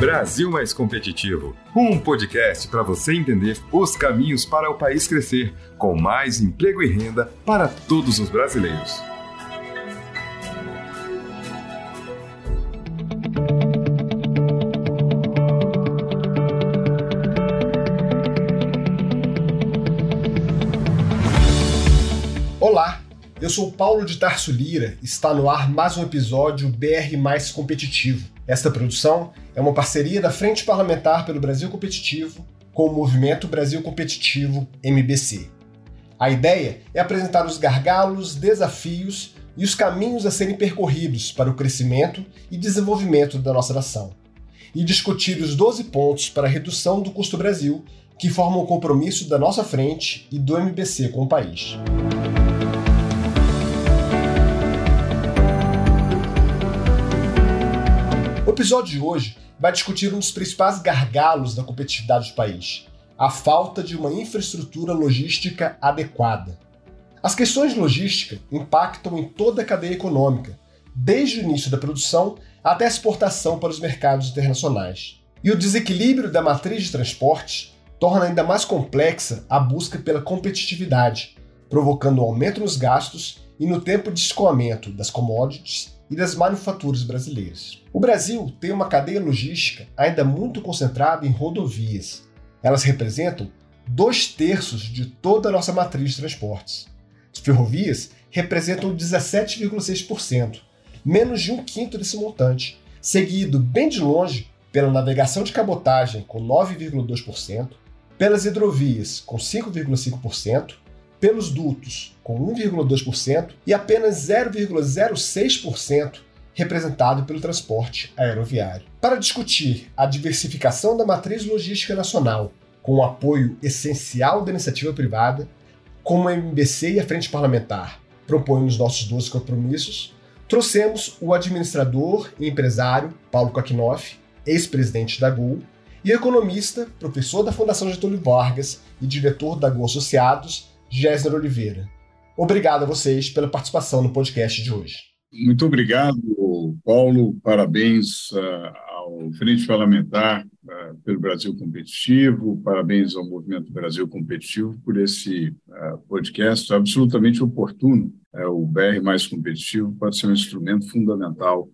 Brasil Mais Competitivo, um podcast para você entender os caminhos para o país crescer, com mais emprego e renda para todos os brasileiros. Olá, eu sou Paulo de Tarso Lira. Está no ar mais um episódio BR Mais Competitivo. Esta produção é uma parceria da Frente Parlamentar pelo Brasil Competitivo com o Movimento Brasil Competitivo MBC. A ideia é apresentar os gargalos, desafios e os caminhos a serem percorridos para o crescimento e desenvolvimento da nossa nação, e discutir os 12 pontos para a redução do custo Brasil que formam o compromisso da nossa frente e do MBC com o país. Episódio de hoje vai discutir um dos principais gargalos da competitividade do país: a falta de uma infraestrutura logística adequada. As questões de logística impactam em toda a cadeia econômica, desde o início da produção até a exportação para os mercados internacionais. E o desequilíbrio da matriz de transporte torna ainda mais complexa a busca pela competitividade, provocando um aumento nos gastos e no tempo de escoamento das commodities e das manufaturas brasileiras. O Brasil tem uma cadeia logística ainda muito concentrada em rodovias. Elas representam dois terços de toda a nossa matriz de transportes. As ferrovias representam 17,6%, menos de um quinto desse montante, seguido bem de longe pela navegação de cabotagem, com 9,2%, pelas hidrovias, com 5,5%, pelos dutos, com 1,2%, e apenas 0,06% representado pelo transporte aeroviário. Para discutir a diversificação da matriz logística nacional, com o apoio essencial da iniciativa privada, como a MBC e a Frente Parlamentar propõem nos nossos 12 compromissos, trouxemos o administrador e empresário Paulo Koknoff, ex-presidente da Gol, e economista, professor da Fundação Getúlio Vargas e diretor da Gol Associados, Gésner Oliveira. Obrigado a vocês pela participação no podcast de hoje. Muito obrigado, Paulo. Parabéns uh, ao Frente Parlamentar uh, pelo Brasil Competitivo, parabéns ao Movimento Brasil Competitivo por esse uh, podcast absolutamente oportuno. o BR Mais Competitivo pode ser um instrumento fundamental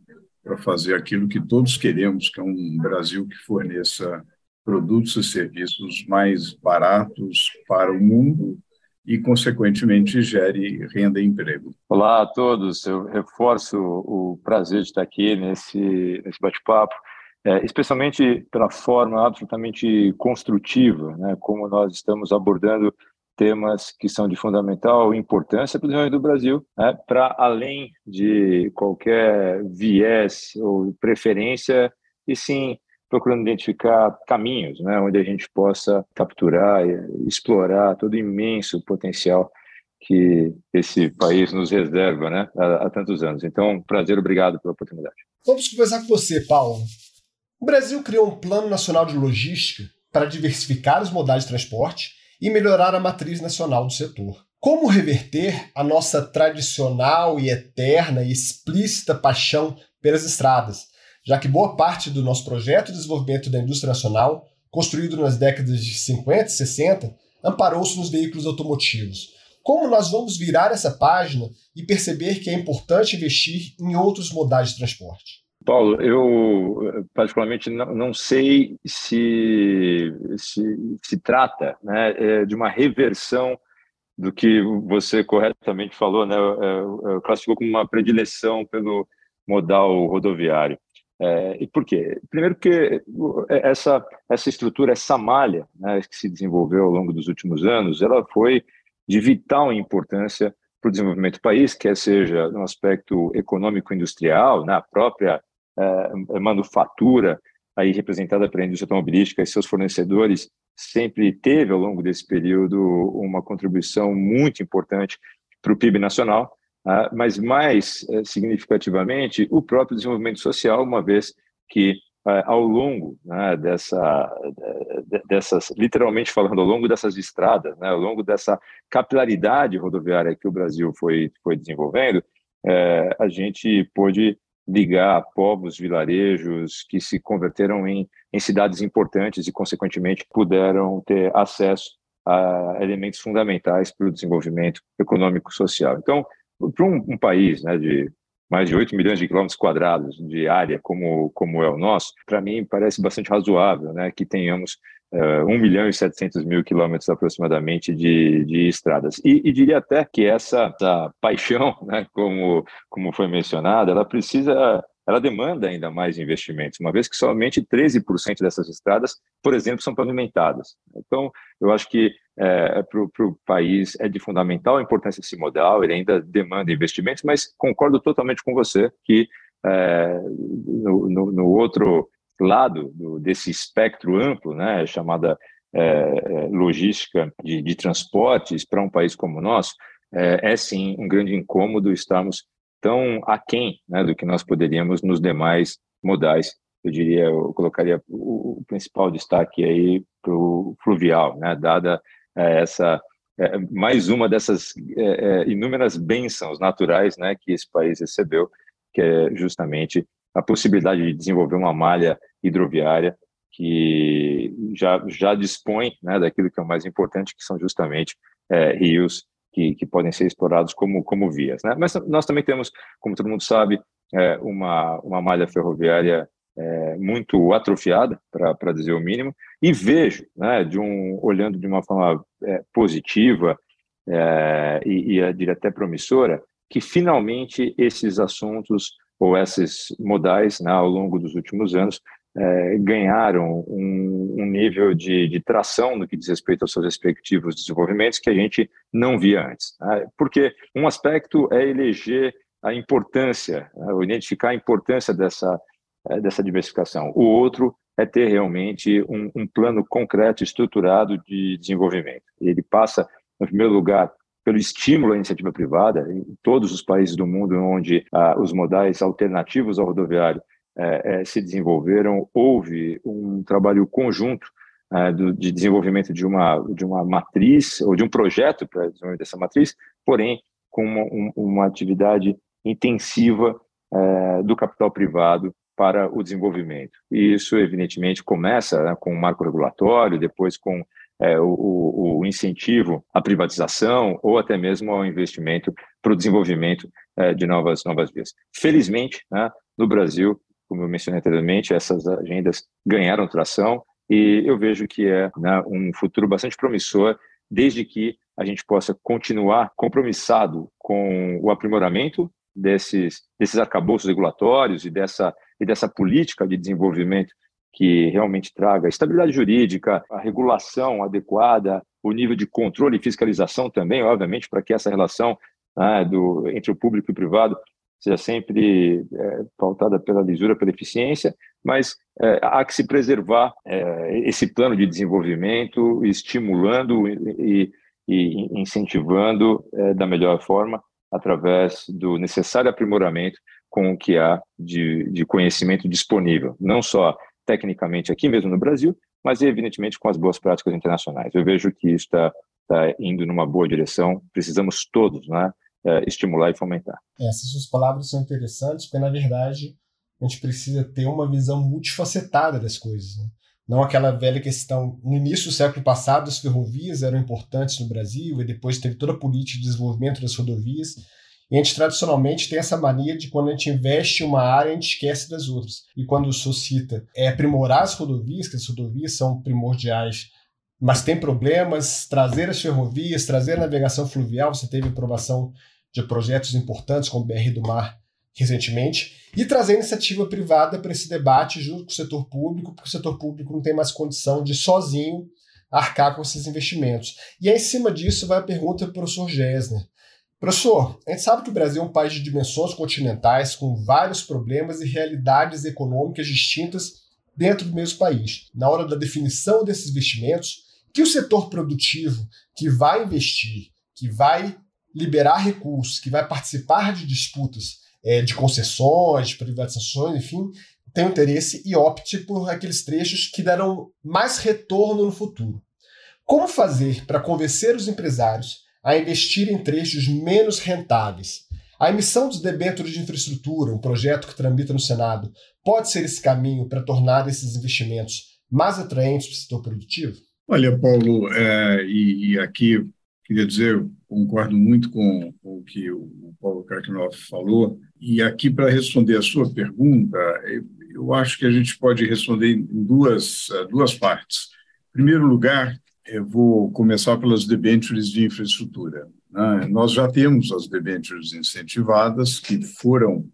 para fazer aquilo que todos queremos, que é um Brasil que forneça produtos e serviços mais baratos para o mundo e, consequentemente, gere renda e emprego. Olá a todos, eu reforço o prazer de estar aqui nesse, nesse bate-papo, é, especialmente pela forma absolutamente construtiva, né, como nós estamos abordando temas que são de fundamental importância para o desenvolvimento do Brasil, né, para além de qualquer viés ou preferência, e sim procurando identificar caminhos né, onde a gente possa capturar e explorar todo o imenso potencial que esse país nos reserva né, há, há tantos anos. Então, prazer, obrigado pela oportunidade. Vamos conversar com você, Paulo. O Brasil criou um Plano Nacional de Logística para diversificar os modais de transporte e melhorar a matriz nacional do setor. Como reverter a nossa tradicional e eterna e explícita paixão pelas estradas, já que boa parte do nosso projeto de desenvolvimento da indústria nacional, construído nas décadas de 50 e 60, amparou-se nos veículos automotivos. Como nós vamos virar essa página e perceber que é importante investir em outros modais de transporte? Paulo, eu particularmente não, sei se, se se trata né, é, de uma reversão do que você corretamente falou, né, é, é, classificou como uma predileção pelo modal rodoviário. É, e por quê? Primeiro porque essa, essa estrutura, essa malha né, que se desenvolveu ao longo dos últimos anos, ela foi de vital importância para o desenvolvimento do país, quer seja no aspecto econômico-industrial, na própria é, manufatura, aí representada pela indústria automobilística e seus fornecedores, sempre teve ao longo desse período uma contribuição muito importante para o PIB nacional, ah, mas mais eh, significativamente o próprio desenvolvimento social, uma vez que ah, ao longo né, dessa, dessas, literalmente falando, ao longo dessas estradas, né, ao longo dessa capilaridade rodoviária que o Brasil foi, foi desenvolvendo, eh, a gente pôde ligar povos, vilarejos que se converteram em, em cidades importantes e, consequentemente, puderam ter acesso a elementos fundamentais para o desenvolvimento econômico social. Então, para um, um, país né, de mais de 8 milhões de quilômetros quadrados de área como, como é o nosso, para mim parece bastante razoável né, que tenhamos uh, 1 milhão e 700 mil quilômetros aproximadamente de, de estradas. E, e, diria até que essa, essa paixão, né, como, como foi mencionado, ela precisa ela demanda ainda mais investimentos, uma vez que somente 13% dessas estradas, por exemplo, são pavimentadas. Então, eu acho que é, para o país é de fundamental importância esse modal, ele ainda demanda investimentos, mas concordo totalmente com você que é, no, no, no, outro lado do, desse espectro amplo, né, chamada é, é logística de, de transportes para um país como o nosso, é, é sim um grande incômodo estarmos tão aquém né, do que nós poderíamos nos demais modais. Eu diria, eu colocaria o, o principal destaque aí para o fluvial, né, dada é, essa é, mais uma dessas é, é, inúmeras bênçãos naturais né, que esse país recebeu, que é justamente a possibilidade de desenvolver uma malha hidroviária que já, já dispõe né, daquilo que é o mais importante, que são justamente é, rios que, que podem ser explorados como, como vias. Né? Mas nós também temos, como todo mundo sabe, é, uma, uma malha ferroviária é, muito atrofiada, para dizer o mínimo, e vejo, né, de um, olhando de uma forma é, positiva é, e, e diria até promissora, que finalmente esses assuntos ou esses modais, né, ao longo dos últimos anos, é, ganharam um, um nível de, de, tração no que diz respeito aos seus respectivos desenvolvimentos que a gente não via antes. Né? Porque um aspecto é eleger a importância, né, identificar a importância dessa, é, dessa diversificação. O outro é ter realmente um, um plano concreto, estruturado de desenvolvimento. Ele passa, no primeiro lugar, pelo estímulo à iniciativa privada, em todos os países do mundo onde ah, os modais alternativos ao rodoviário é, é, se desenvolveram, houve um trabalho conjunto é, do, de desenvolvimento de uma, de uma matriz, ou de um projeto para desenvolvimento dessa matriz, porém com uma, um, uma atividade intensiva é, do capital privado para o desenvolvimento. E isso, evidentemente, começa né, com o marco regulatório, depois com é, o, o, incentivo à privatização ou até mesmo ao investimento para o desenvolvimento é, de novas, novas vias. Felizmente, né, no Brasil, como eu mencionei anteriormente, essas agendas ganharam tração e eu vejo que é né, um futuro bastante promissor, desde que a gente possa continuar compromissado com o aprimoramento desses, desses arcabouços regulatórios e dessa, e dessa política de desenvolvimento que realmente traga estabilidade jurídica, a regulação adequada, o nível de controle e fiscalização também, obviamente, para que essa relação né, do, entre o público e o privado seja sempre é, pautada pela lisura, pela eficiência, mas é, há que se preservar é, esse plano de desenvolvimento, estimulando e, e incentivando é, da melhor forma, através do necessário aprimoramento com o que há de, de conhecimento disponível, não só tecnicamente aqui mesmo no Brasil, mas evidentemente com as boas práticas internacionais. Eu vejo que isso está tá indo numa boa direção, precisamos todos, né? É, estimular e fomentar. Essas suas palavras são interessantes, porque na verdade a gente precisa ter uma visão multifacetada das coisas. Né? Não aquela velha questão. No início do século passado, as ferrovias eram importantes no Brasil, e depois teve toda a política de desenvolvimento das rodovias. E a gente tradicionalmente tem essa mania de quando a gente investe em uma área, a gente esquece das outras. E quando o senhor cita é aprimorar as rodovias, que as rodovias são primordiais mas tem problemas, trazer as ferrovias, trazer a navegação fluvial, você teve aprovação de projetos importantes como o BR do Mar recentemente, e trazer iniciativa privada para esse debate junto com o setor público, porque o setor público não tem mais condição de sozinho arcar com esses investimentos. E aí, em cima disso, vai a pergunta para o professor Gessner. Professor, a gente sabe que o Brasil é um país de dimensões continentais, com vários problemas e realidades econômicas distintas dentro do mesmo país. Na hora da definição desses investimentos, que o setor produtivo que vai investir, que vai liberar recursos, que vai participar de disputas é, de concessões, de privatizações, enfim, tem interesse e opte por aqueles trechos que darão mais retorno no futuro. Como fazer para convencer os empresários a investir em trechos menos rentáveis? A emissão dos debêntures de infraestrutura, um projeto que tramita no Senado, pode ser esse caminho para tornar esses investimentos mais atraentes para o setor produtivo? Olha, Paulo, é, e, e, aqui queria dizer, concordo muito com, o que o Paulo Karknoff falou, e aqui para responder a sua pergunta, eu, eu acho que a gente pode responder em duas, é, duas partes. Em primeiro lugar, eu vou começar pelas debêntures de infraestrutura. Né? Nós já temos as debêntures incentivadas, que foram,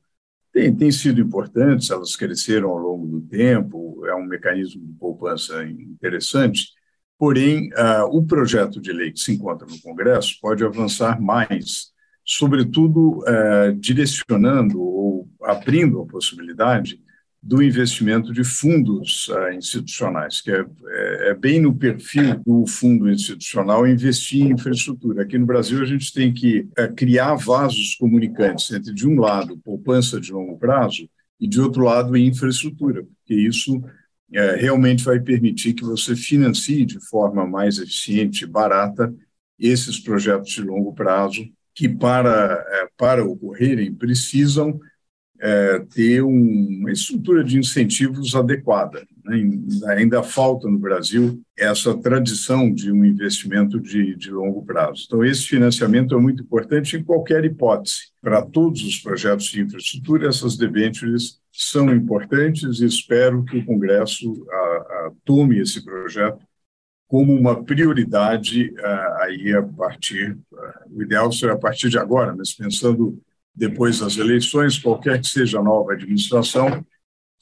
têm, têm sido importantes, elas cresceram ao longo do tempo, é um mecanismo de poupança interessante, porém, uh, o projeto de lei que se encontra no Congresso pode avançar mais, sobretudo uh, direcionando ou abrindo a possibilidade do investimento de fundos uh, institucionais, que é, é, é, bem no perfil do fundo institucional investir em infraestrutura. Aqui no Brasil, a gente tem que é, criar vasos comunicantes entre, de um lado, poupança de longo prazo e, de outro lado, infraestrutura, porque isso é, realmente vai permitir que você financie de forma mais eficiente e barata esses projetos de longo prazo que, para, é, para ocorrerem, precisam é, ter uma estrutura de incentivos adequada. Né? Ainda falta no Brasil essa tradição de um investimento de, de longo prazo. Então, esse financiamento é muito importante em qualquer hipótese. Para todos os projetos de infraestrutura, essas debêntures são importantes e espero que o Congresso a, a, tome esse projeto como uma prioridade a, aí a partir, o ideal seria a partir de agora, mas pensando depois das eleições, qualquer que seja a nova administração,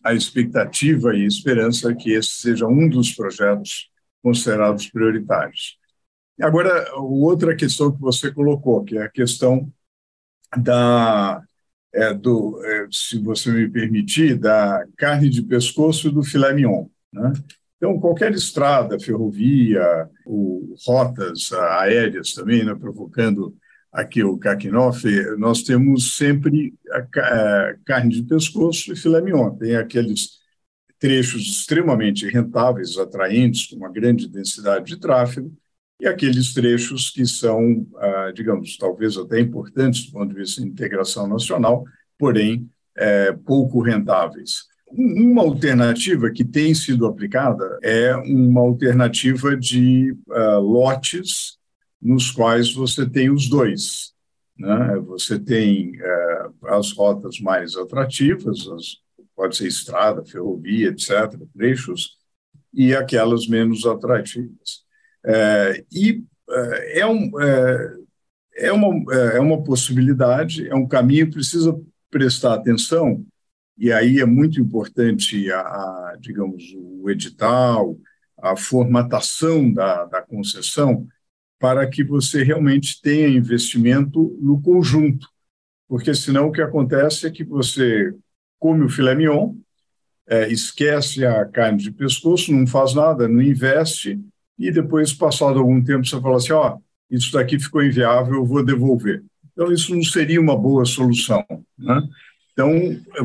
a expectativa e esperança que esse seja um dos projetos considerados prioritários. Agora, outra questão que você colocou, que é a questão da, é, do, é, se você me permitir, da carne de pescoço e do filé mignon. Né? Então, qualquer estrada, ferrovia, rotas aéreas também, né, provocando aqui o Kakinoff, nós temos sempre a, carne de pescoço e filé mignon. Tem aqueles trechos extremamente rentáveis, atraentes, com uma grande densidade de tráfego, e aqueles trechos que são, ah, digamos, talvez até importantes do ponto de vista de integração nacional, porém é, pouco rentáveis. Uma alternativa que tem sido aplicada é uma alternativa de uh, lotes nos quais você tem os dois. Né? Você tem é, as rotas mais atrativas, as, pode ser estrada, ferrovia, etc., trechos, e aquelas menos atrativas. É, e é, é um, é, é, uma, é, uma possibilidade, é um caminho, precisa prestar atenção, e aí é muito importante, a, a digamos, o edital, a formatação da, da concessão, para que você realmente tenha investimento no conjunto, porque senão o que acontece é que você come o filé mignon, é, esquece a carne de pescoço, não faz nada, não investe, e depois, passado algum tempo, você fala assim, ó, oh, isso daqui ficou inviável, eu vou devolver. Então, isso não seria uma boa solução. Né? Então,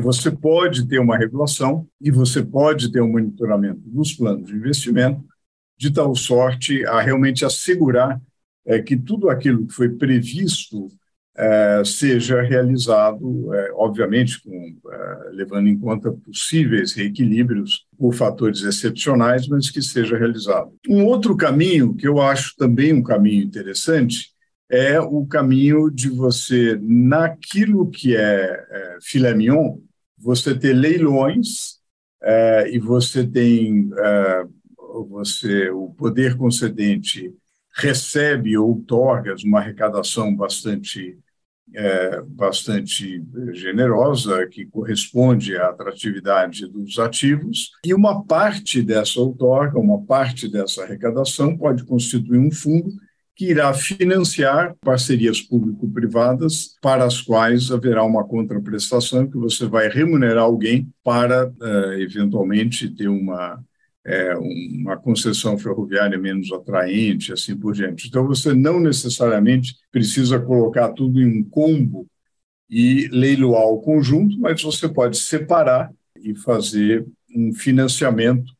você pode ter uma regulação e você pode ter um monitoramento dos planos de investimento, de tal sorte a realmente assegurar é, que tudo aquilo que foi previsto é, seja realizado, é, obviamente, com, é, levando em conta possíveis reequilíbrios por fatores excepcionais, mas que seja realizado. Um outro caminho, que eu acho também um caminho interessante, é o caminho de você, naquilo que é, é filé mignon, você ter leilões é, e você tem você o poder concedente recebe ou outorga uma arrecadação bastante é, bastante generosa, que corresponde à atratividade dos ativos, e uma parte dessa outorga, uma parte dessa arrecadação pode constituir um fundo que irá financiar parcerias público-privadas para as quais haverá uma contraprestação que você vai remunerar alguém para, é, eventualmente, ter uma é, uma concessão ferroviária menos atraente, assim por diante. Então, você não necessariamente precisa colocar tudo em um combo e leiloar o conjunto, mas você pode separar e fazer um financiamento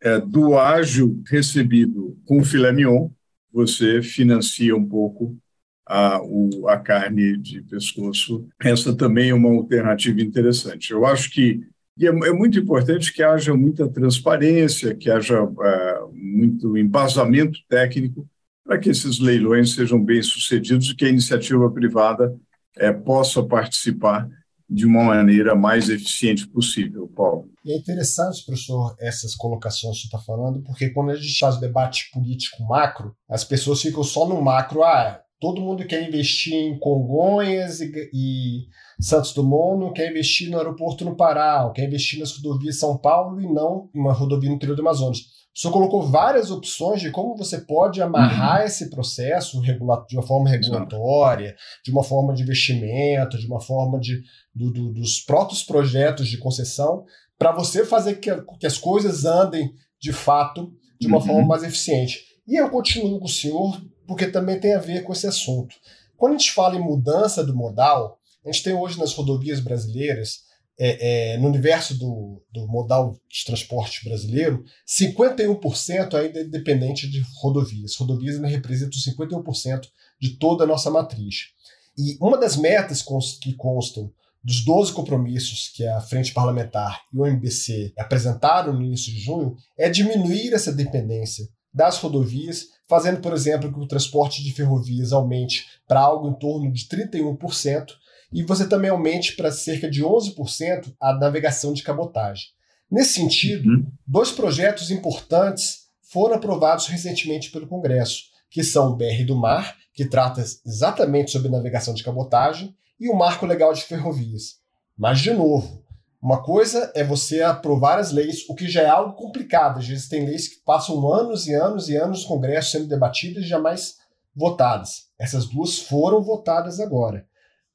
é, do ágio recebido com filé mignon, você financia um pouco a, o, a carne de pescoço. Essa também é uma alternativa interessante. Eu acho que e é, é muito importante que haja muita transparência, que haja é, muito embasamento técnico para que esses leilões sejam bem sucedidos e que a iniciativa privada é, possa participar de uma maneira mais eficiente possível, Paulo. E é interessante, professor, essas colocações que está falando, porque quando a gente faz debate político macro, as pessoas ficam só no macro, ah, todo mundo quer investir em Congonhas e, e Santos Dumont, não quer investir no aeroporto no Pará, ou quer investir nas rodovias São Paulo e não em uma rodovia no interior do Amazonas. O senhor colocou várias opções de como você pode amarrar uhum. esse processo de uma forma regulatória, de uma forma de investimento, de uma forma de, do, do, dos próprios projetos de concessão, para você fazer que, que, as coisas andem de fato de uma uhum. forma mais eficiente. E eu continuo com o senhor, porque também tem a ver com esse assunto. Quando a gente fala em mudança do modal, a gente tem hoje nas rodovias brasileiras é, é, no universo do, do, modal de transporte brasileiro, 51% ainda é dependente de rodovias. Rodovias ainda representam 51% de toda a nossa matriz. E uma das metas que constam dos 12 compromissos que a Frente Parlamentar e o MBC apresentaram no início de junho é diminuir essa dependência das rodovias, fazendo, por exemplo, que o transporte de ferrovias aumente para algo em torno de 31%, e você também aumente para cerca de 11% a navegação de cabotagem. Nesse sentido, uhum. dois projetos importantes foram aprovados recentemente pelo Congresso, que são o BR do Mar, que trata exatamente sobre navegação de cabotagem, e o Marco Legal de Ferrovias. Mas, de novo, uma coisa é você aprovar as leis, o que já é algo complicado. Às vezes tem leis que passam anos e anos e anos no Congresso sendo debatidas e jamais votadas. Essas duas foram votadas agora.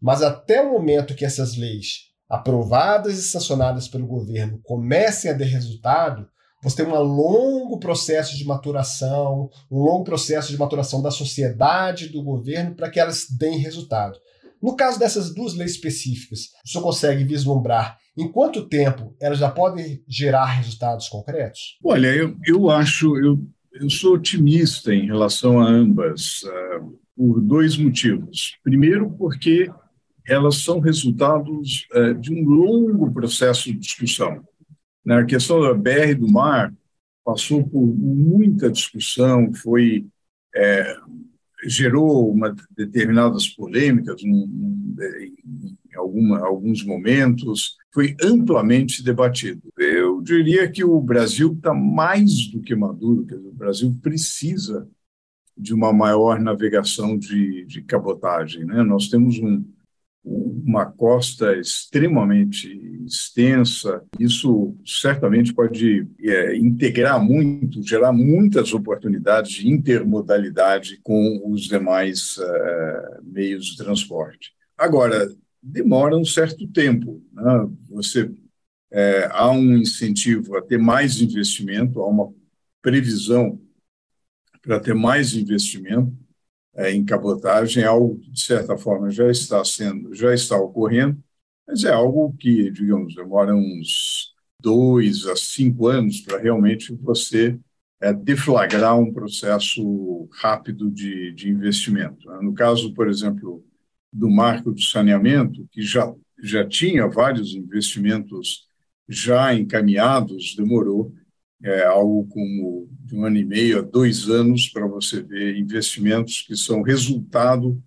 Mas até o momento que essas leis, aprovadas e sancionadas pelo governo, comecem a dar resultado, você tem um longo processo de maturação, um longo processo de maturação da sociedade, do governo, para que elas deem resultado. No caso dessas duas leis específicas, senhor consegue vislumbrar em quanto tempo elas já podem gerar resultados concretos? Olha, eu, eu acho, eu, eu sou otimista em relação a ambas, uh, por dois motivos. Primeiro, porque elas são resultados é, de um longo processo de discussão. Na né? questão da BR do mar passou por muita discussão, foi é, gerou uma, determinadas polêmicas em, em alguma, alguns momentos, foi amplamente debatido. Eu diria que o Brasil está mais do que maduro, quer dizer, o Brasil precisa de uma maior navegação de, de cabotagem. Né? Nós temos um, uma costa extremamente extensa. Isso certamente pode é, integrar muito, gerar muitas oportunidades de intermodalidade com os demais é, meios de transporte. Agora, demora um certo tempo. Né? Você é, há um incentivo a ter mais investimento, há uma previsão para ter mais investimento é, em cabotagem, é algo que, de certa forma, já está sendo, já está ocorrendo, mas é algo que, digamos, demora uns dois a cinco anos para realmente você é, deflagrar um processo rápido de, de investimento. Né? No caso, por exemplo, do marco do saneamento, que já, já tinha vários investimentos já encaminhados, demorou é, algo como de um ano e meio a dois anos para você ver investimentos que são resultado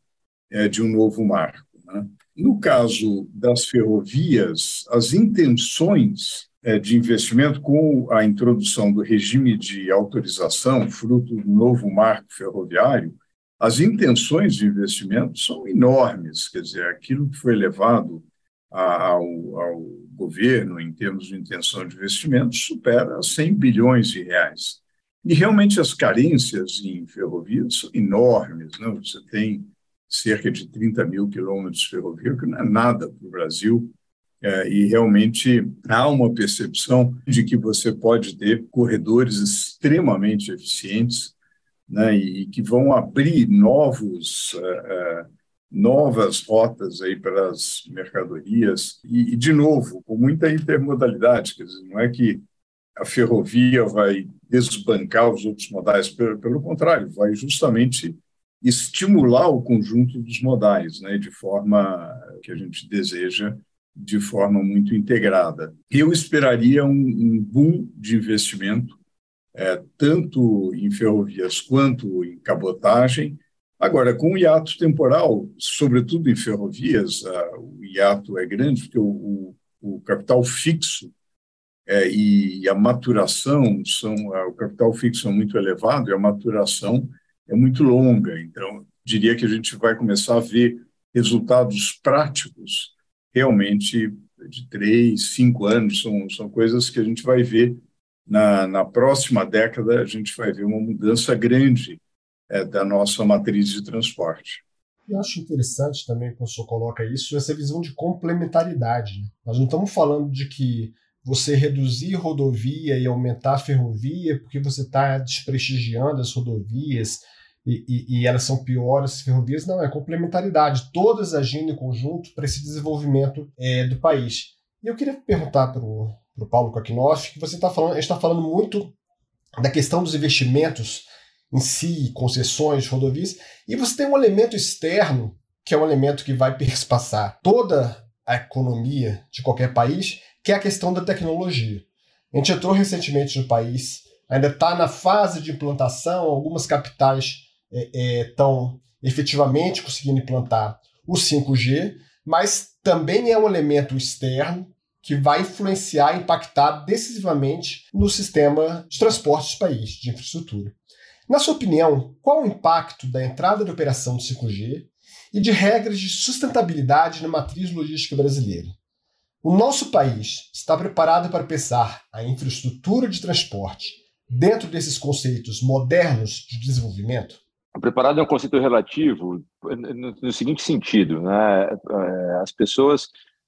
é, de um novo marco. Né? No caso das ferrovias, as intenções é, de investimento com a introdução do regime de autorização, fruto do novo marco ferroviário, as intenções de investimento são enormes, quer dizer, aquilo que foi levado ao, ao governo em termos de intenção de investimento supera 100 bilhões de reais. E realmente as carências em ferrovias são enormes. Né? Você tem cerca de 30 mil quilômetros de ferrovia, que não é nada para o Brasil, é, e realmente há uma percepção de que você pode ter corredores extremamente eficientes né, e que vão abrir novos é, é novas rotas aí para as mercadorias e, e, de novo, com muita intermodalidade, quer dizer, não é que a ferrovia vai desbancar os outros modais, pelo, pelo contrário, vai justamente estimular o conjunto dos modais, né, de forma que a gente deseja, de forma muito integrada. Eu esperaria um, um boom de investimento, é, tanto em ferrovias quanto em cabotagem. Agora, com o hiato temporal, sobretudo em ferrovias, o hiato é grande, porque o, o, o capital fixo é, e a maturação são o capital fixo é muito elevado e a maturação é muito longa. Então, diria que a gente vai começar a ver resultados práticos realmente de três, cinco anos. São, são coisas que a gente vai ver na, na próxima década, a gente vai ver uma mudança grande é, da nossa matriz de transporte. Eu acho interessante também quando o senhor coloca isso, essa visão de complementaridade. Né? Nós não estamos falando de que você reduzir rodovia e aumentar a ferrovia porque você está desprestigiando as rodovias e, e, e, elas são piores as ferrovias. Não, é complementaridade, todas agindo em conjunto para esse desenvolvimento é, do país. E eu queria perguntar para o Paulo Kokinoff, que você está falando, a gente está falando muito da questão dos investimentos em si, concessões, rodovias, e você tem um elemento externo, que é um elemento que vai perspassar toda a economia de qualquer país, que é a questão da tecnologia. A gente entrou recentemente no país, ainda está na fase de implantação, algumas capitais estão é, é, efetivamente conseguindo implantar o 5G, mas também é um elemento externo que vai influenciar, impactar decisivamente no sistema de transportes do país, de infraestrutura. Na sua opinião, qual o impacto da entrada de operação do 5G e de regras de sustentabilidade na matriz logística brasileira? O nosso país está preparado para pensar a infraestrutura de transporte dentro desses conceitos modernos de desenvolvimento? Preparado é um conceito relativo no, seguinte sentido, né? É, as pessoas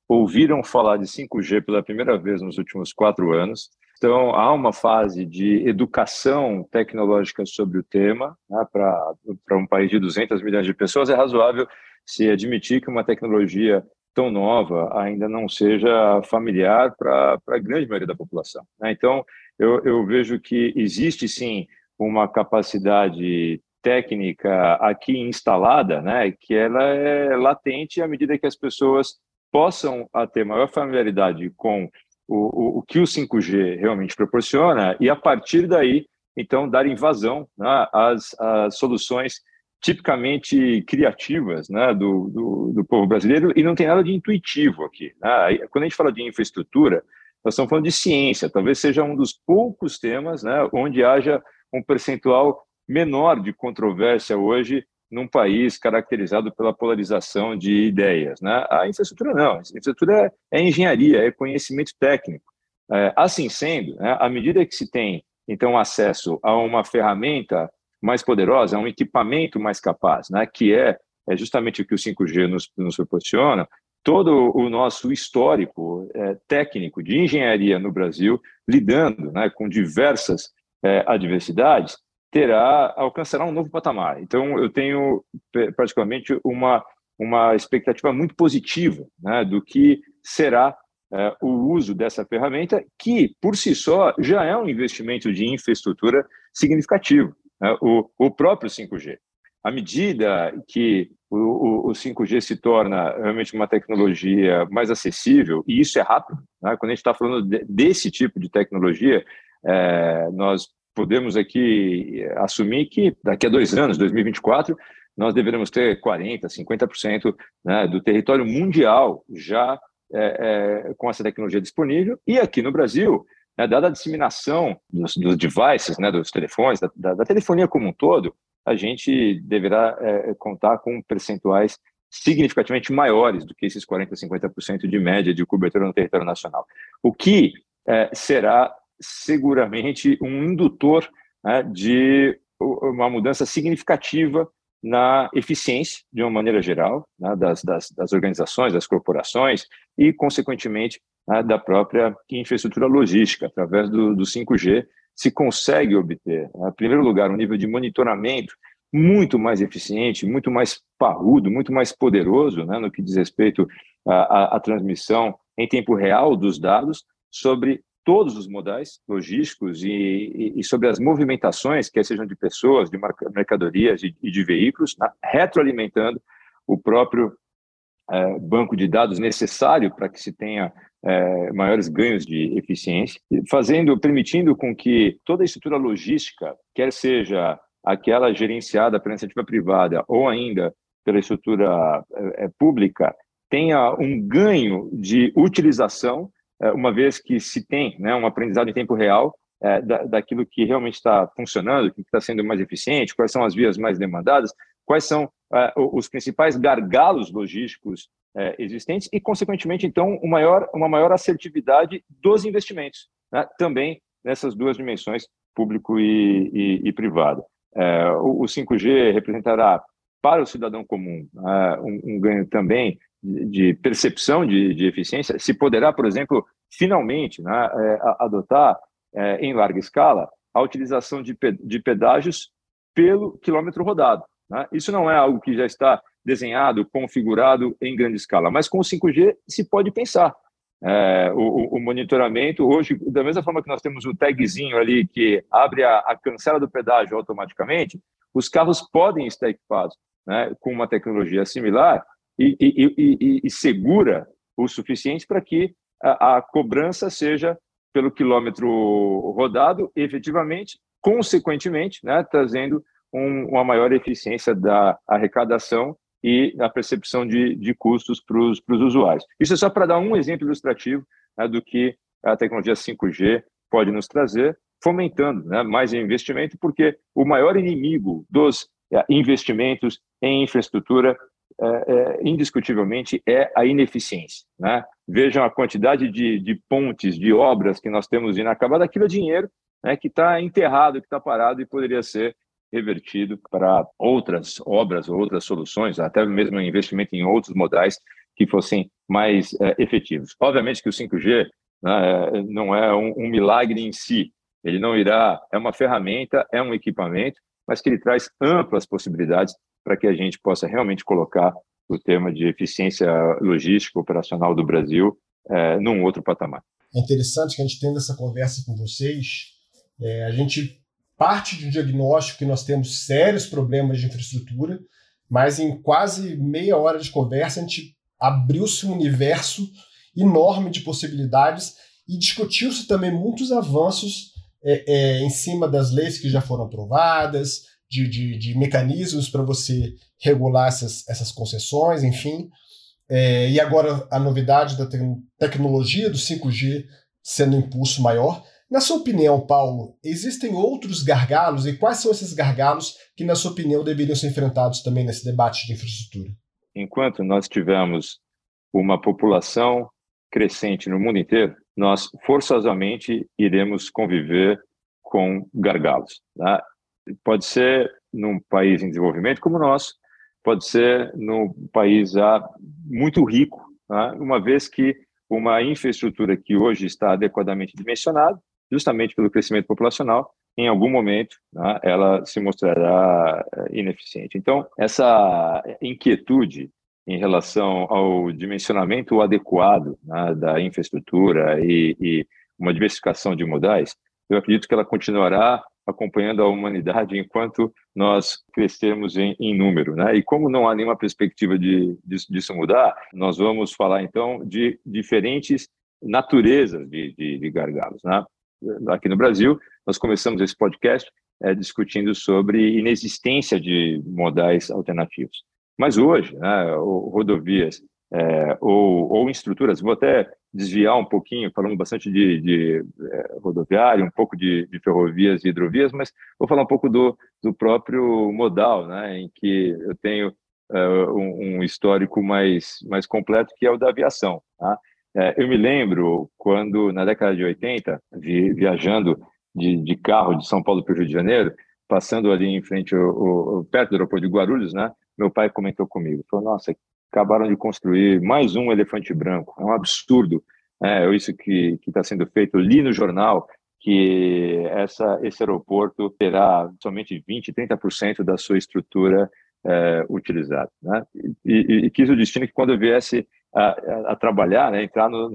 ouviram falar de 5G pela primeira vez nos últimos quatro anos. Então, há uma fase de educação tecnológica sobre o tema. Né? Para um país de 200 milhões de pessoas, é razoável se admitir que uma tecnologia tão nova ainda não seja familiar para a grande maioria da população. Né? Então, eu, eu vejo que existe sim uma capacidade técnica aqui instalada, né, que ela é latente à medida que as pessoas possam ter maior familiaridade com o, o, o, que o 5G realmente proporciona e, a partir daí, então, dar invasão né, às, às soluções tipicamente criativas né, do, do, do, povo brasileiro e não tem nada de intuitivo aqui. Né? Quando a gente fala de infraestrutura, nós estamos falando de ciência, talvez seja um dos poucos temas né, onde haja um percentual menor de controvérsia hoje num país caracterizado pela polarização de ideias. Né? A infraestrutura não, a infraestrutura é engenharia, é conhecimento técnico. É, assim sendo, né, à medida que se tem então acesso a uma ferramenta mais poderosa, um equipamento mais capaz, né, que é, é justamente o que o 5G nos, nos proporciona, todo o nosso histórico é, técnico de engenharia no Brasil, lidando né, com diversas é, adversidades, terá alcançará um novo patamar. Então, eu tenho praticamente uma uma expectativa muito positiva né, do que será é, o uso dessa ferramenta, que por si só já é um investimento de infraestrutura significativo né, o, o próprio 5G. À medida que o, o, 5G se torna realmente uma tecnologia mais acessível, e isso é rápido, né? quando a gente está falando de, desse tipo de tecnologia, é, nós podemos aqui assumir que daqui a dois anos, 2024, nós deveremos ter 40%, 50% né, do território mundial já é, é, com essa tecnologia disponível. E aqui no Brasil, né, dada a disseminação dos, dos devices, né, dos telefones, da, da, telefonia como um todo, a gente deverá é, contar com percentuais significativamente maiores do que esses 40%, 50% de média de cobertura no território nacional. O que será seguramente um indutor né, de uma mudança significativa na eficiência, de uma maneira geral, né, das, das, das, organizações, das corporações e, consequentemente, né, da própria infraestrutura logística. Através do, do 5G, se consegue obter, né, em primeiro lugar, um nível de monitoramento muito mais eficiente, muito mais parrudo, muito mais poderoso né, no que diz respeito à, à, à transmissão em tempo real dos dados sobre todos os modais logísticos e, e, e, sobre as movimentações, quer sejam de pessoas, de mercadorias e, de veículos, né, retroalimentando o próprio é, banco de dados necessário para que se tenha é, maiores ganhos de eficiência, fazendo, permitindo com que toda a estrutura logística, quer seja aquela gerenciada pela iniciativa privada ou ainda pela estrutura é, pública, tenha um ganho de utilização, uma vez que se tem né, um aprendizado em tempo real é, da, daquilo que realmente está funcionando, o que está sendo mais eficiente, quais são as vias mais demandadas, quais são é, os principais gargalos logísticos é, existentes e, consequentemente, então, um maior, uma maior assertividade dos investimentos, né, também nessas duas dimensões, público e, e, e privado. É, o, o, 5G representará para o cidadão comum é, um, um ganho também de percepção de, de, eficiência, se poderá, por exemplo, finalmente né, é, adotar é, em larga escala a utilização de, de pedágios pelo quilômetro rodado. Né? Isso não é algo que já está desenhado, configurado em grande escala, mas com o 5G se pode pensar. É, o, o, monitoramento, hoje, da mesma forma que nós temos o tagzinho ali que abre a, a cancela do pedágio automaticamente, os carros podem estar equipados né, com uma tecnologia similar e, e, e, segura o suficiente para que a, a, cobrança seja pelo quilômetro rodado, efetivamente, consequentemente, né, trazendo um, uma maior eficiência da arrecadação e a percepção de, de custos para os usuários. Isso é só para dar um exemplo ilustrativo né, do que a tecnologia 5G pode nos trazer, fomentando né, mais investimento, porque o maior inimigo dos é, investimentos em infraestrutura é, é, indiscutivelmente é a ineficiência. Né? Vejam a quantidade de, de, pontes, de obras que nós temos inacabadas, aquilo é dinheiro né, que está enterrado, que está parado e poderia ser revertido para outras obras ou outras soluções, até mesmo investimento em outros modais que fossem mais é, efetivos. Obviamente que o 5G né, é, não é um, um milagre em si, ele não irá, é uma ferramenta, é um equipamento, mas que ele traz amplas possibilidades para que a gente possa realmente colocar o tema de eficiência logística operacional do Brasil é, num outro patamar. É interessante que a gente tendo essa conversa com vocês, é, a gente parte de um diagnóstico que nós temos sérios problemas de infraestrutura, mas em quase meia hora de conversa a gente abriu-se um universo enorme de possibilidades e discutiu-se também muitos avanços é, é, em cima das leis que já foram aprovadas, de, de, de mecanismos para você regular essas, essas concessões, enfim. É, e agora a novidade da te tecnologia do 5G sendo um impulso maior. Na sua opinião, Paulo, existem outros gargalos e quais são esses gargalos que, na sua opinião, deveriam ser enfrentados também nesse debate de infraestrutura? Enquanto nós tivermos uma população crescente no mundo inteiro, nós forçosamente iremos conviver com gargalos. Tá? Pode ser num país em desenvolvimento como o nosso, pode ser num país já muito rico, tá? uma vez que uma infraestrutura que hoje está adequadamente dimensionada, justamente pelo crescimento populacional, em algum momento né, ela se mostrará eh, ineficiente. Então, essa inquietude em relação ao dimensionamento adequado né, da infraestrutura e, e, uma diversificação de modais, eu acredito que ela continuará acompanhando a humanidade enquanto nós crescermos em, em número. Né? E como não há nenhuma perspectiva de, de, disso mudar, nós vamos falar então de diferentes naturezas de, de, de gargalos. Né? aqui no Brasil, nós começamos esse podcast é, discutindo sobre inexistência de modais alternativos. Mas hoje, né, rodovias é, ou, ou estruturas, vou até desviar um pouquinho, falando bastante de, de é, rodoviário, um pouco de, de, ferrovias e hidrovias, mas vou falar um pouco do, do próprio modal, né, em que eu tenho é, um, um, histórico mais, mais completo, que é o da aviação. Tá? É, eu me lembro quando, na década de 80, vi, viajando de, de, carro de São Paulo para o Rio de Janeiro, passando ali em frente, perto do aeroporto de Guarulhos, né? Meu pai comentou comigo, falou, nossa, acabaram de construir mais um elefante branco, é um absurdo, é isso que está sendo feito. Li no jornal que essa, esse aeroporto terá somente 20, 30% da sua estrutura é, utilizada. Né? E, e, e quis o destino que quando eu viesse a, a, trabalhar, né, entrar no,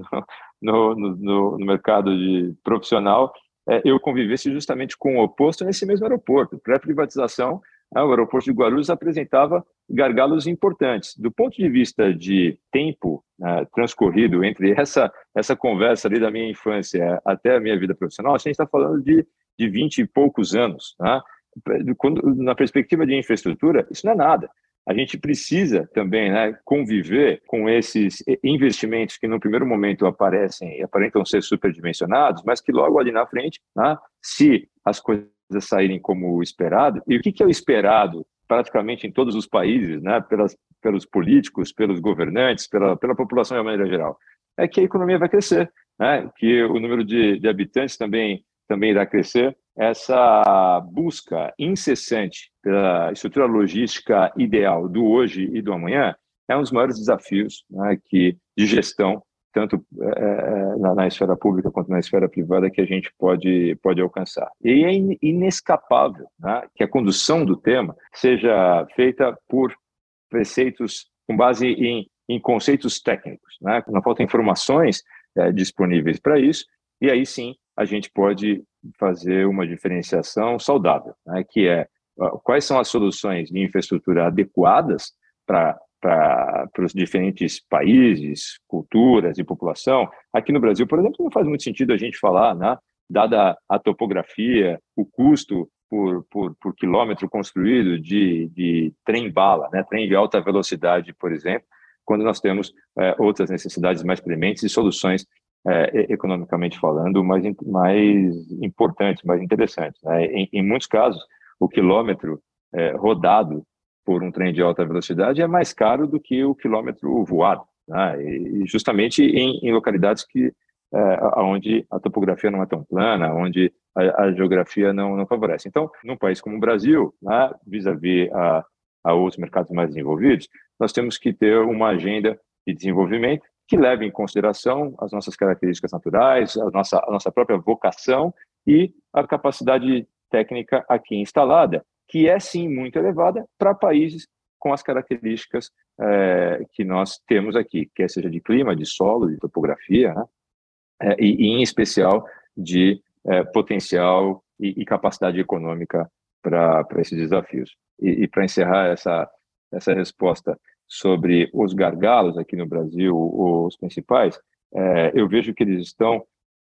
no, no, no mercado de profissional, é, eu convivesse justamente com o oposto nesse mesmo aeroporto. Pré-privatização, né, o aeroporto de Guarulhos apresentava gargalos importantes. Do ponto de vista de tempo né, transcorrido entre essa, essa conversa ali da minha infância até a minha vida profissional, a gente está falando de, de 20 e poucos anos. Né? Quando, na perspectiva de infraestrutura, isso não é nada. A gente precisa também né, conviver com esses investimentos que no primeiro momento aparecem e aparentam ser superdimensionados, mas que logo ali na frente, né, se as coisas saírem como esperado, e o que, que é o esperado praticamente em todos os países, né, pelas, pelos políticos, pelos governantes, pela, pela população de maneira geral, é que a economia vai crescer, né, que o número de, de habitantes também, também irá crescer, essa busca incessante pela estrutura logística ideal do hoje e do amanhã é um dos maiores desafios né, que, de gestão, tanto é, na, na, esfera pública quanto na esfera privada, que a gente pode, pode alcançar. E é inescapável né, que a condução do tema seja feita por preceitos com base em, em conceitos técnicos. Né? Não faltam informações é, disponíveis para isso, e aí sim a gente pode fazer uma diferenciação saudável, né, que é quais são as soluções de infraestrutura adequadas para para os diferentes países, culturas e população. Aqui no Brasil, por exemplo, não faz muito sentido a gente falar, né, dada a topografia, o custo por, por, por quilômetro construído de, de trem-bala, né, trem de alta velocidade, por exemplo, quando nós temos é, outras necessidades mais prementes e soluções é, economicamente falando, mais, mais importantes, mais interessantes. Né? Em, em, muitos casos, o quilômetro é, rodado por um trem de alta velocidade é mais caro do que o quilômetro voado, né? e justamente em, em localidades que é, onde a topografia não é tão plana, onde a, a, geografia não, não favorece. Então, num país como o Brasil, né, vis-à-vis a, a outros mercados mais desenvolvidos, nós temos que ter uma agenda de desenvolvimento que leve em consideração as nossas características naturais, a nossa, a nossa própria vocação e a capacidade técnica aqui instalada, que é sim muito elevada para países com as características é, que nós temos aqui, quer seja de clima, de solo, de topografia, né? é, e, e, em especial de é, potencial e, e, capacidade econômica para esses desafios. E, e para encerrar essa, essa resposta sobre os gargalos aqui no Brasil, os principais, eu vejo que eles estão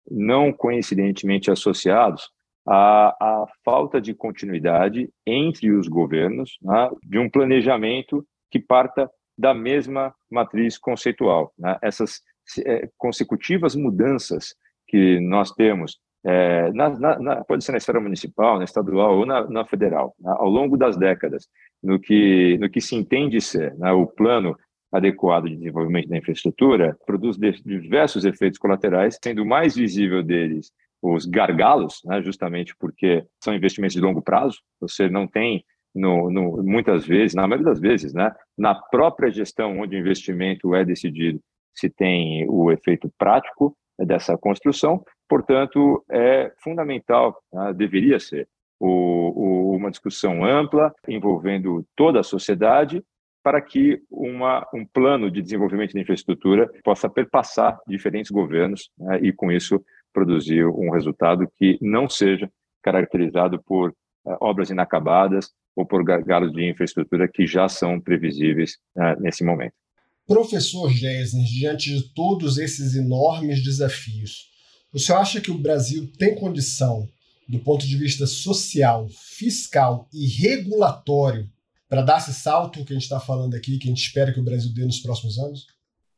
não coincidentemente associados à, à falta de continuidade entre os governos né, de um planejamento que parta da mesma matriz conceitual. Né? Essas é, consecutivas mudanças que nós temos, é, na, na, pode ser na esfera municipal, na estadual ou na, na federal, né? ao longo das décadas, no que, no que se entende ser né, o plano adequado de desenvolvimento da infraestrutura, produz diversos efeitos colaterais, sendo o mais visível deles os gargalos, né, justamente porque são investimentos de longo prazo, você não tem, no, no, muitas vezes, na maioria das vezes, né, na própria gestão onde o investimento é decidido, se tem o efeito prático dessa construção, portanto, é fundamental, né, deveria ser, o, o, uma discussão ampla envolvendo toda a sociedade para que uma, um plano de desenvolvimento de infraestrutura possa perpassar diferentes governos né, e, com isso, produzir um resultado que não seja caracterizado por uh, obras inacabadas ou por gargalos de infraestrutura que já são previsíveis uh, nesse momento. Professor Gessner, diante de todos esses enormes desafios, o senhor acha que o Brasil tem condição do ponto de vista social, fiscal e regulatório para dar esse salto que a gente está falando aqui, que a gente espera que o Brasil dê nos próximos anos?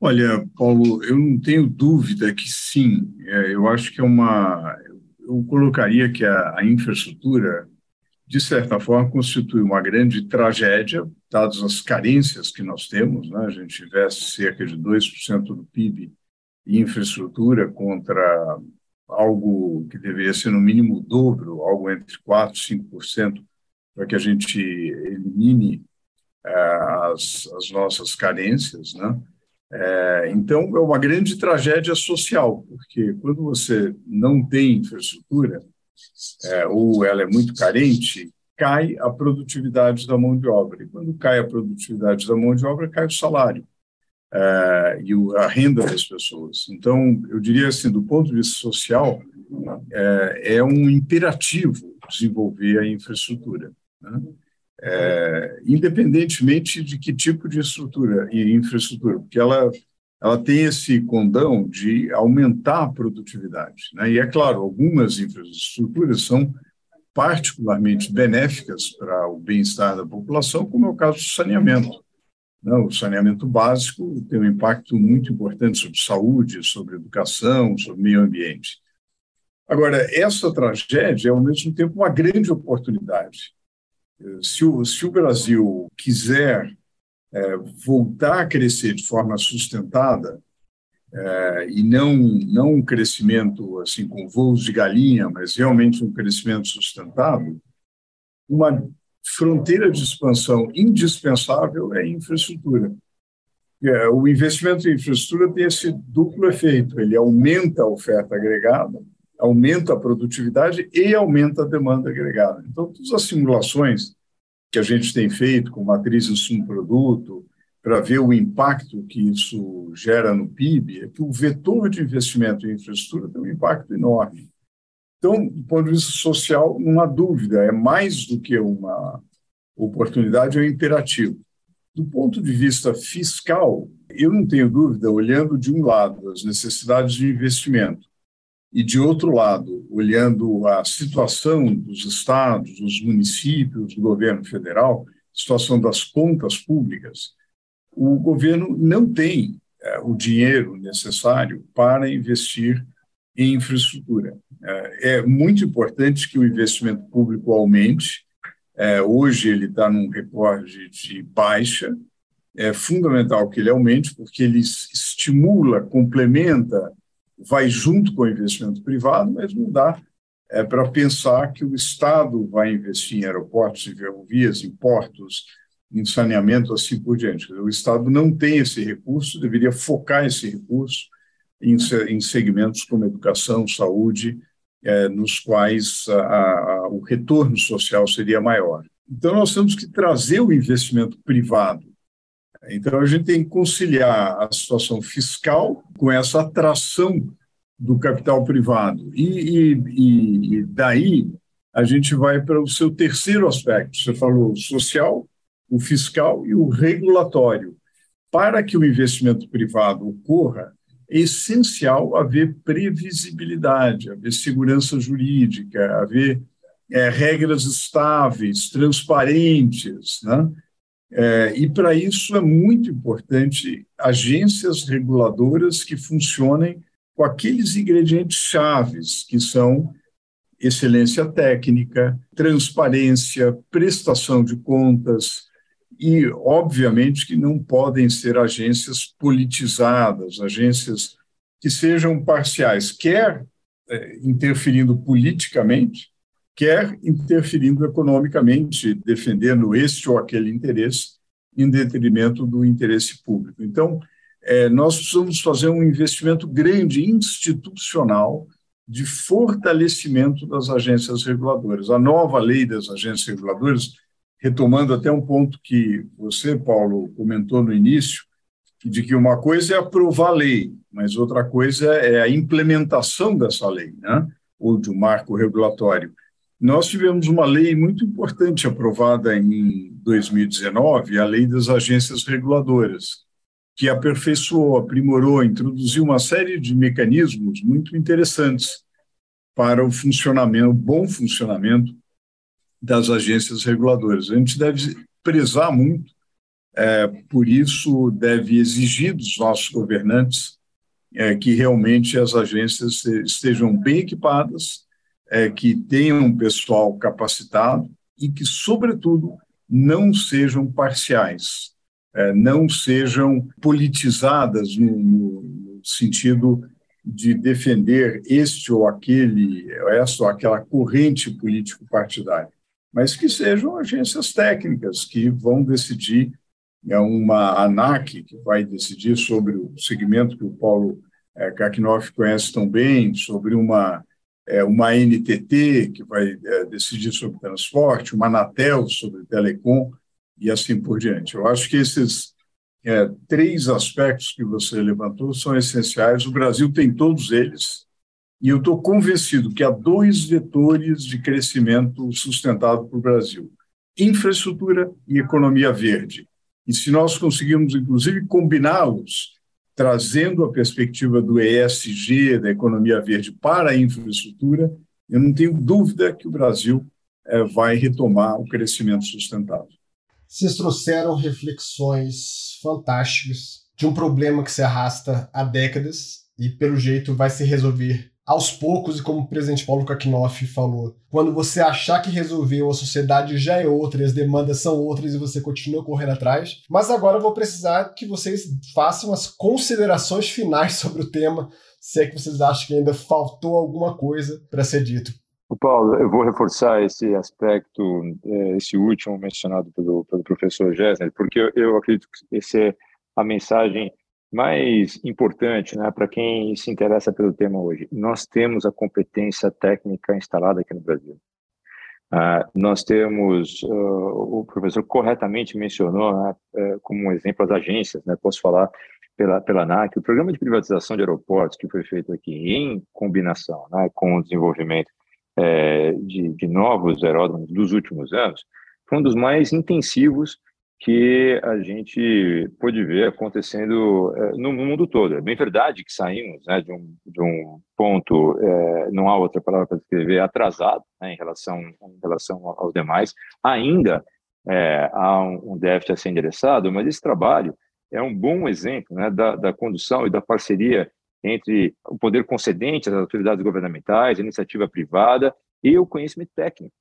Olha, Paulo, eu não tenho dúvida que sim. É, eu acho que é uma. Eu colocaria que a, a infraestrutura, de certa forma, constitui uma grande tragédia, dadas as carências que nós temos. Né? A gente investe cerca de 2% do PIB em infraestrutura contra algo que deveria ser no mínimo o dobro, algo entre 4% e 5%, para que a gente elimine é, as, as, nossas carências. Né? É, então, é uma grande tragédia social, porque quando você não tem infraestrutura, é, ou ela é muito carente, cai a produtividade da mão de obra. E quando cai a produtividade da mão de obra, cai o salário. é, e a renda das pessoas. Então, eu diria assim, do ponto de vista social, é, é um imperativo desenvolver a infraestrutura. Né? É, independentemente de que tipo de estrutura e infraestrutura, porque ela, ela tem esse condão de aumentar a produtividade. Né? E é claro, algumas infraestruturas são particularmente benéficas para o bem-estar da população, como é o caso do saneamento. Não, o saneamento básico tem um impacto muito importante sobre saúde, sobre educação, sobre meio ambiente. Agora, essa tragédia é, ao mesmo tempo, uma grande oportunidade. Se o, se o Brasil quiser é, voltar a crescer de forma sustentada, é, e não, não um crescimento assim com voos de galinha, mas realmente um crescimento sustentável, uma fronteira de expansão indispensável é a infraestrutura. É, o investimento em infraestrutura tem esse duplo efeito: ele aumenta a oferta agregada, aumenta a produtividade e aumenta a demanda agregada. Então, todas as simulações que a gente tem feito com matriz insumo-produto, para ver o impacto que isso gera no PIB, é que o vetor de investimento em infraestrutura tem um impacto enorme. Então, do ponto de vista social, não há dúvida, é mais do que uma oportunidade, é um imperativo. Do ponto de vista fiscal, eu não tenho dúvida, olhando de um lado as necessidades de investimento e de outro lado, olhando a situação dos estados, dos municípios, do governo federal, situação das contas públicas, o governo não tem é, o dinheiro necessário para investir em infraestrutura. É, é muito importante que o investimento público aumente. É, hoje ele está num recorde de baixa. É fundamental que ele aumente, porque ele estimula, complementa, vai junto com o investimento privado, mas não dá é, para pensar que o Estado vai investir em aeroportos, em ferrovias, em portos, em saneamento, assim por diante. O Estado não tem esse recurso, deveria focar esse recurso em, em segmentos como educação, saúde, é, nos quais a, a, o retorno social seria maior. Então, nós temos que trazer o investimento privado. Então, a gente tem que conciliar a situação fiscal com essa atração do capital privado. E, e, e daí a gente vai para o seu terceiro aspecto. Você falou social, o fiscal e o regulatório. Para que o investimento privado ocorra, é essencial haver previsibilidade, haver segurança jurídica, haver é, regras estáveis, transparentes. Né? É, e, para isso, é muito importante agências reguladoras que funcionem com aqueles ingredientes chaves que são excelência técnica, transparência, prestação de contas, e, obviamente, que não podem ser agências politizadas, agências que sejam parciais, quer é, interferindo politicamente, quer interferindo economicamente, defendendo este ou aquele interesse em detrimento do interesse público. Então, é, nós precisamos fazer um investimento grande institucional de fortalecimento das agências reguladoras. A nova lei das agências reguladoras retomando até um ponto que você, Paulo, comentou no início, de que uma coisa é aprovar a lei, mas outra coisa é a implementação dessa lei, né? ou de um marco regulatório. Nós tivemos uma lei muito importante aprovada em 2019, a Lei das Agências Reguladoras, que aperfeiçoou, aprimorou, introduziu uma série de mecanismos muito interessantes para o funcionamento, o bom funcionamento das agências reguladoras. A gente deve prezar muito, é, por isso, deve exigir dos nossos governantes é, que realmente as agências estejam bem equipadas, é, que tenham um pessoal capacitado e que, sobretudo, não sejam parciais, é, não sejam politizadas no, no sentido de defender este ou aquele, essa ou aquela corrente político-partidária mas que sejam agências técnicas que vão decidir, é uma ANAC que vai decidir sobre o segmento que o Paulo é, conhece tão bem, sobre uma, é, uma NTT que vai é, decidir sobre transporte, uma Anatel sobre telecom e assim por diante. Eu acho que esses é, três aspectos que você levantou são essenciais. O Brasil tem todos eles, e eu estou convencido que há dois vetores de crescimento sustentado para o Brasil: infraestrutura e economia verde. E se nós conseguirmos, inclusive, combiná-los, trazendo a perspectiva do ESG, da economia verde, para a infraestrutura, eu não tenho dúvida que o Brasil é, vai retomar o crescimento sustentável. Vocês trouxeram reflexões fantásticas de um problema que se arrasta há décadas e, pelo jeito, vai se resolver aos poucos, e como o presidente Paulo Kakinoff falou, quando você achar que resolveu, a sociedade já é outra, as demandas são outras e você continua correndo atrás. Mas agora eu vou precisar que vocês façam as considerações finais sobre o tema, se é que vocês acham que ainda faltou alguma coisa para ser dito. Paulo, eu vou reforçar esse aspecto, é, esse último mencionado pelo, pelo professor Gessner, porque eu acredito que essa é a mensagem mais importante né, para quem se interessa pelo tema hoje. Nós temos a competência técnica instalada aqui no Brasil. Uh, nós temos, uh, o professor corretamente mencionou né, uh, como exemplo as agências, né, posso falar pela, pela ANAC, o programa de privatização de aeroportos que foi feito aqui em combinação né, com o desenvolvimento é, de, de novos aeródromos dos últimos anos, foi um dos mais intensivos que a gente pôde ver acontecendo é, no mundo todo. É bem verdade que saímos né, de, um, de um ponto, é, não há outra palavra para descrever, atrasado né, em, relação, em relação aos demais. Ainda é, há um, um déficit a ser endereçado, mas esse trabalho é um bom exemplo né, da, da condução e da parceria entre o poder concedente, as autoridades governamentais, a iniciativa privada e o conhecimento técnico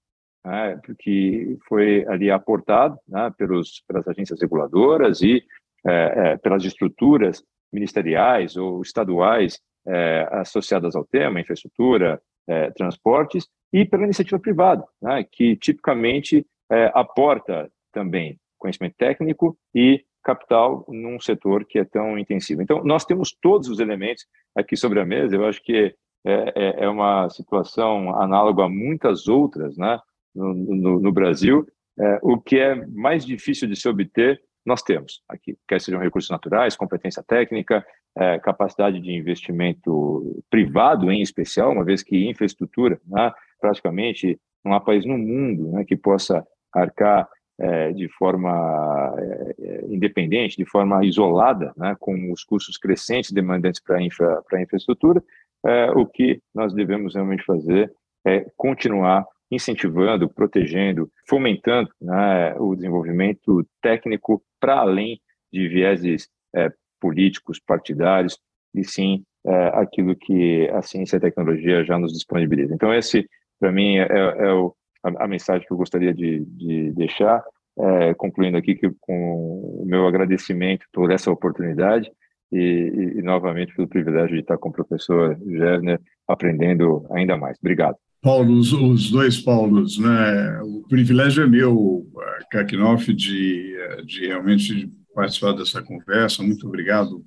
né, que foi ali aportado né, pelos, pelas agências reguladoras e é, é, pelas estruturas ministeriais ou estaduais é, associadas ao tema, infraestrutura, é, transportes, e pela iniciativa privada, né, que tipicamente é, aporta também conhecimento técnico e capital num setor que é tão intensivo. Então, nós temos todos os elementos aqui sobre a mesa, eu acho que é, é, é uma situação análoga a muitas outras, né? No, no, Brasil, é, o que é mais difícil de se obter, nós temos aqui, quer sejam recursos naturais, competência técnica, é, capacidade de investimento privado, em especial, uma vez que infraestrutura, né, praticamente não há país no mundo né, que possa arcar é, de forma é, é independente, de forma isolada, né, com os custos crescentes demandantes para infra, a infraestrutura, é, o que nós devemos realmente fazer é continuar incentivando, protegendo, fomentando né, o desenvolvimento técnico para além de vieses é, políticos, partidários, e sim é, aquilo que a ciência e a tecnologia já nos disponibiliza. Então, esse, para mim, é, é o, a, a, mensagem que eu gostaria de, de deixar, é, concluindo aqui que, com o meu agradecimento por essa oportunidade e, e, e, novamente pelo privilégio de estar com o professor Gerner aprendendo ainda mais. Obrigado. Paulo, os, dois Paulos, né? O privilégio é meu, Kakinoff, de, de realmente participar dessa conversa. Muito obrigado,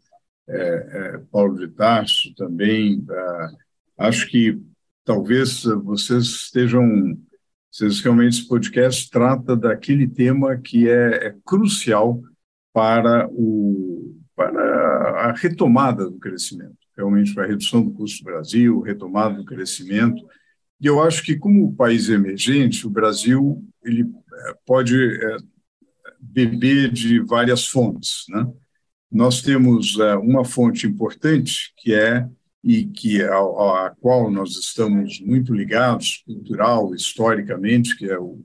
é, é, Paulo de Tarso, também. Acho que talvez vocês estejam, vocês realmente esse podcast trata daquele tema que é, é crucial para o para a retomada do crescimento, realmente para a redução do custo do Brasil, retomada do crescimento e eu acho que, como país emergente, o Brasil ele é, pode é, beber de várias fontes. Né? Nós temos é, uma fonte importante, que é e que a, a, qual nós estamos muito ligados, cultural, historicamente, que é o,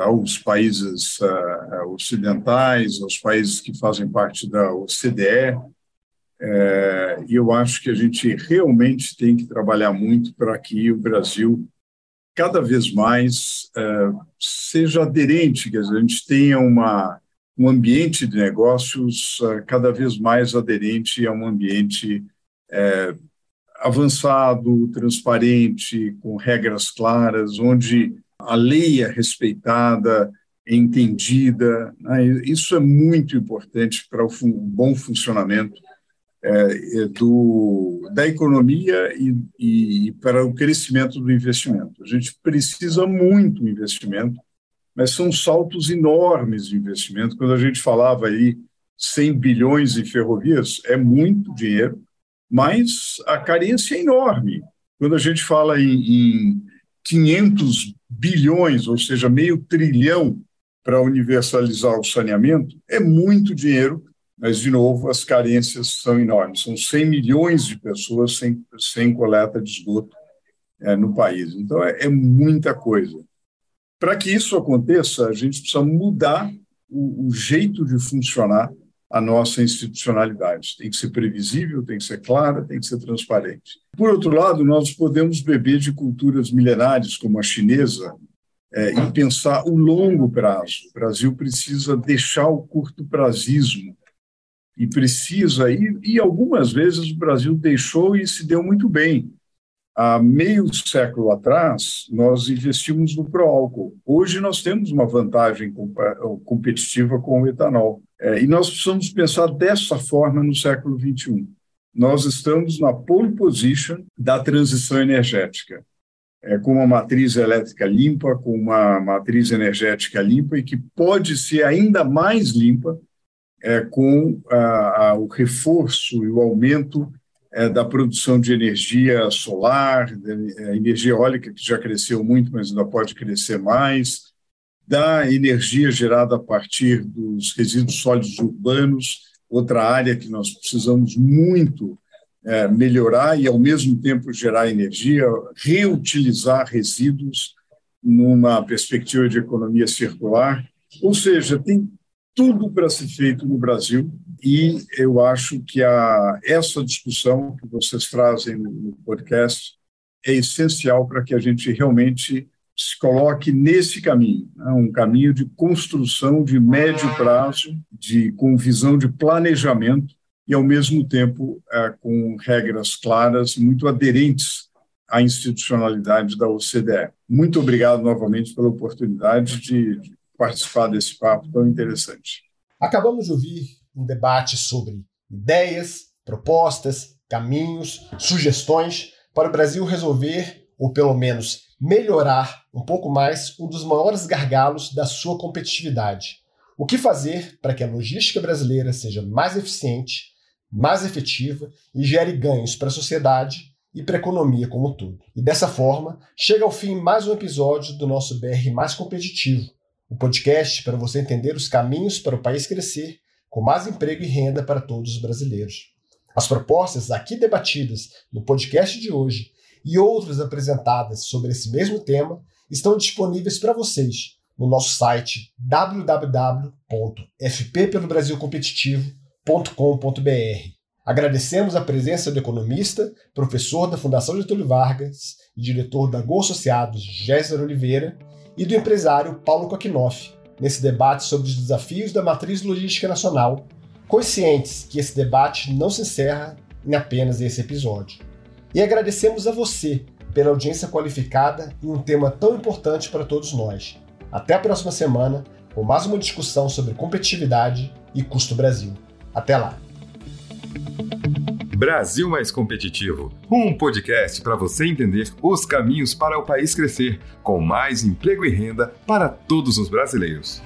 aos países uh, ocidentais, aos países que fazem parte da OCDE, é, e eu acho que a gente realmente tem que trabalhar muito para que o Brasil cada vez mais é, seja aderente, que a gente tenha uma, um ambiente de negócios é, cada vez mais aderente a um ambiente é, avançado, transparente, com regras claras, onde a lei é respeitada, é entendida. Né? Isso é muito importante para o bom funcionamento é, é, do, da economia e, e, para o crescimento do investimento. A gente precisa muito investimento, mas são saltos enormes de investimento. Quando a gente falava aí 100 bilhões em ferrovias é muito dinheiro, mas a carência é enorme. Quando a gente fala em, em 500 bilhões, ou seja, meio trilhão para universalizar o saneamento, é muito dinheiro, mas, de novo, as carências são enormes. São 100 milhões de pessoas sem, sem coleta de esgoto é, no país. Então, é, é muita coisa. Para que isso aconteça, a gente precisa mudar o, o jeito de funcionar a nossa institucionalidade. Tem que ser previsível, tem que ser clara, tem que ser transparente. Por outro lado, nós podemos beber de culturas milenares, como a chinesa, é, e pensar o longo prazo. O Brasil precisa deixar o curto prazismo e precisa, e, e algumas vezes o Brasil deixou e se deu muito bem. Há meio século atrás, nós investimos no pró-álcool. Hoje nós temos uma vantagem competitiva com o etanol. É, e nós precisamos pensar dessa forma no século XXI. Nós estamos na pole position da transição energética, é, com uma matriz elétrica limpa, com uma matriz energética limpa e que pode ser ainda mais limpa é, com a, a, o reforço e o aumento é, da produção de energia solar, é, energia eólica, que já cresceu muito, mas ainda pode crescer mais, da energia gerada a partir dos resíduos sólidos urbanos, outra área que nós precisamos muito é, melhorar e, ao mesmo tempo, gerar energia, reutilizar resíduos numa perspectiva de economia circular. Ou seja, tem tudo para ser feito no Brasil e eu acho que a, essa discussão que vocês trazem no, podcast é essencial para que a gente realmente se coloque nesse caminho, né? um caminho de construção de médio prazo, de com visão de planejamento e ao mesmo tempo é, com regras claras e muito aderentes à institucionalidade da OCDE. Muito obrigado novamente pela oportunidade de, de participar desse papo tão interessante. Acabamos de ouvir um debate sobre ideias, propostas, caminhos, sugestões para o Brasil resolver, ou pelo menos melhorar um pouco mais, um dos maiores gargalos da sua competitividade. O que fazer para que a logística brasileira seja mais eficiente, mais efetiva e gere ganhos para a sociedade e para a economia como um todo. E dessa forma, chega ao fim mais um episódio do nosso BR Mais Competitivo, o podcast para você entender os caminhos para o país crescer com mais emprego e renda para todos os brasileiros. As propostas aqui debatidas no podcast de hoje e outras apresentadas sobre esse mesmo tema estão disponíveis para vocês no nosso site www.fppelobrasilcompetitivo.com.br. Agradecemos a presença do economista, professor da Fundação Getúlio Vargas e diretor da Go Associados, Géser Oliveira, e do empresário Paulo Kokinoff nesse debate sobre os desafios da matriz logística nacional, conscientes que esse debate não se encerra em apenas esse episódio. E agradecemos a você pela audiência qualificada em um tema tão importante para todos nós. Até a próxima semana com mais uma discussão sobre competitividade e custo Brasil. Até lá! Brasil Mais Competitivo, um podcast para você entender os caminhos para o país crescer, com mais emprego e renda para todos os brasileiros.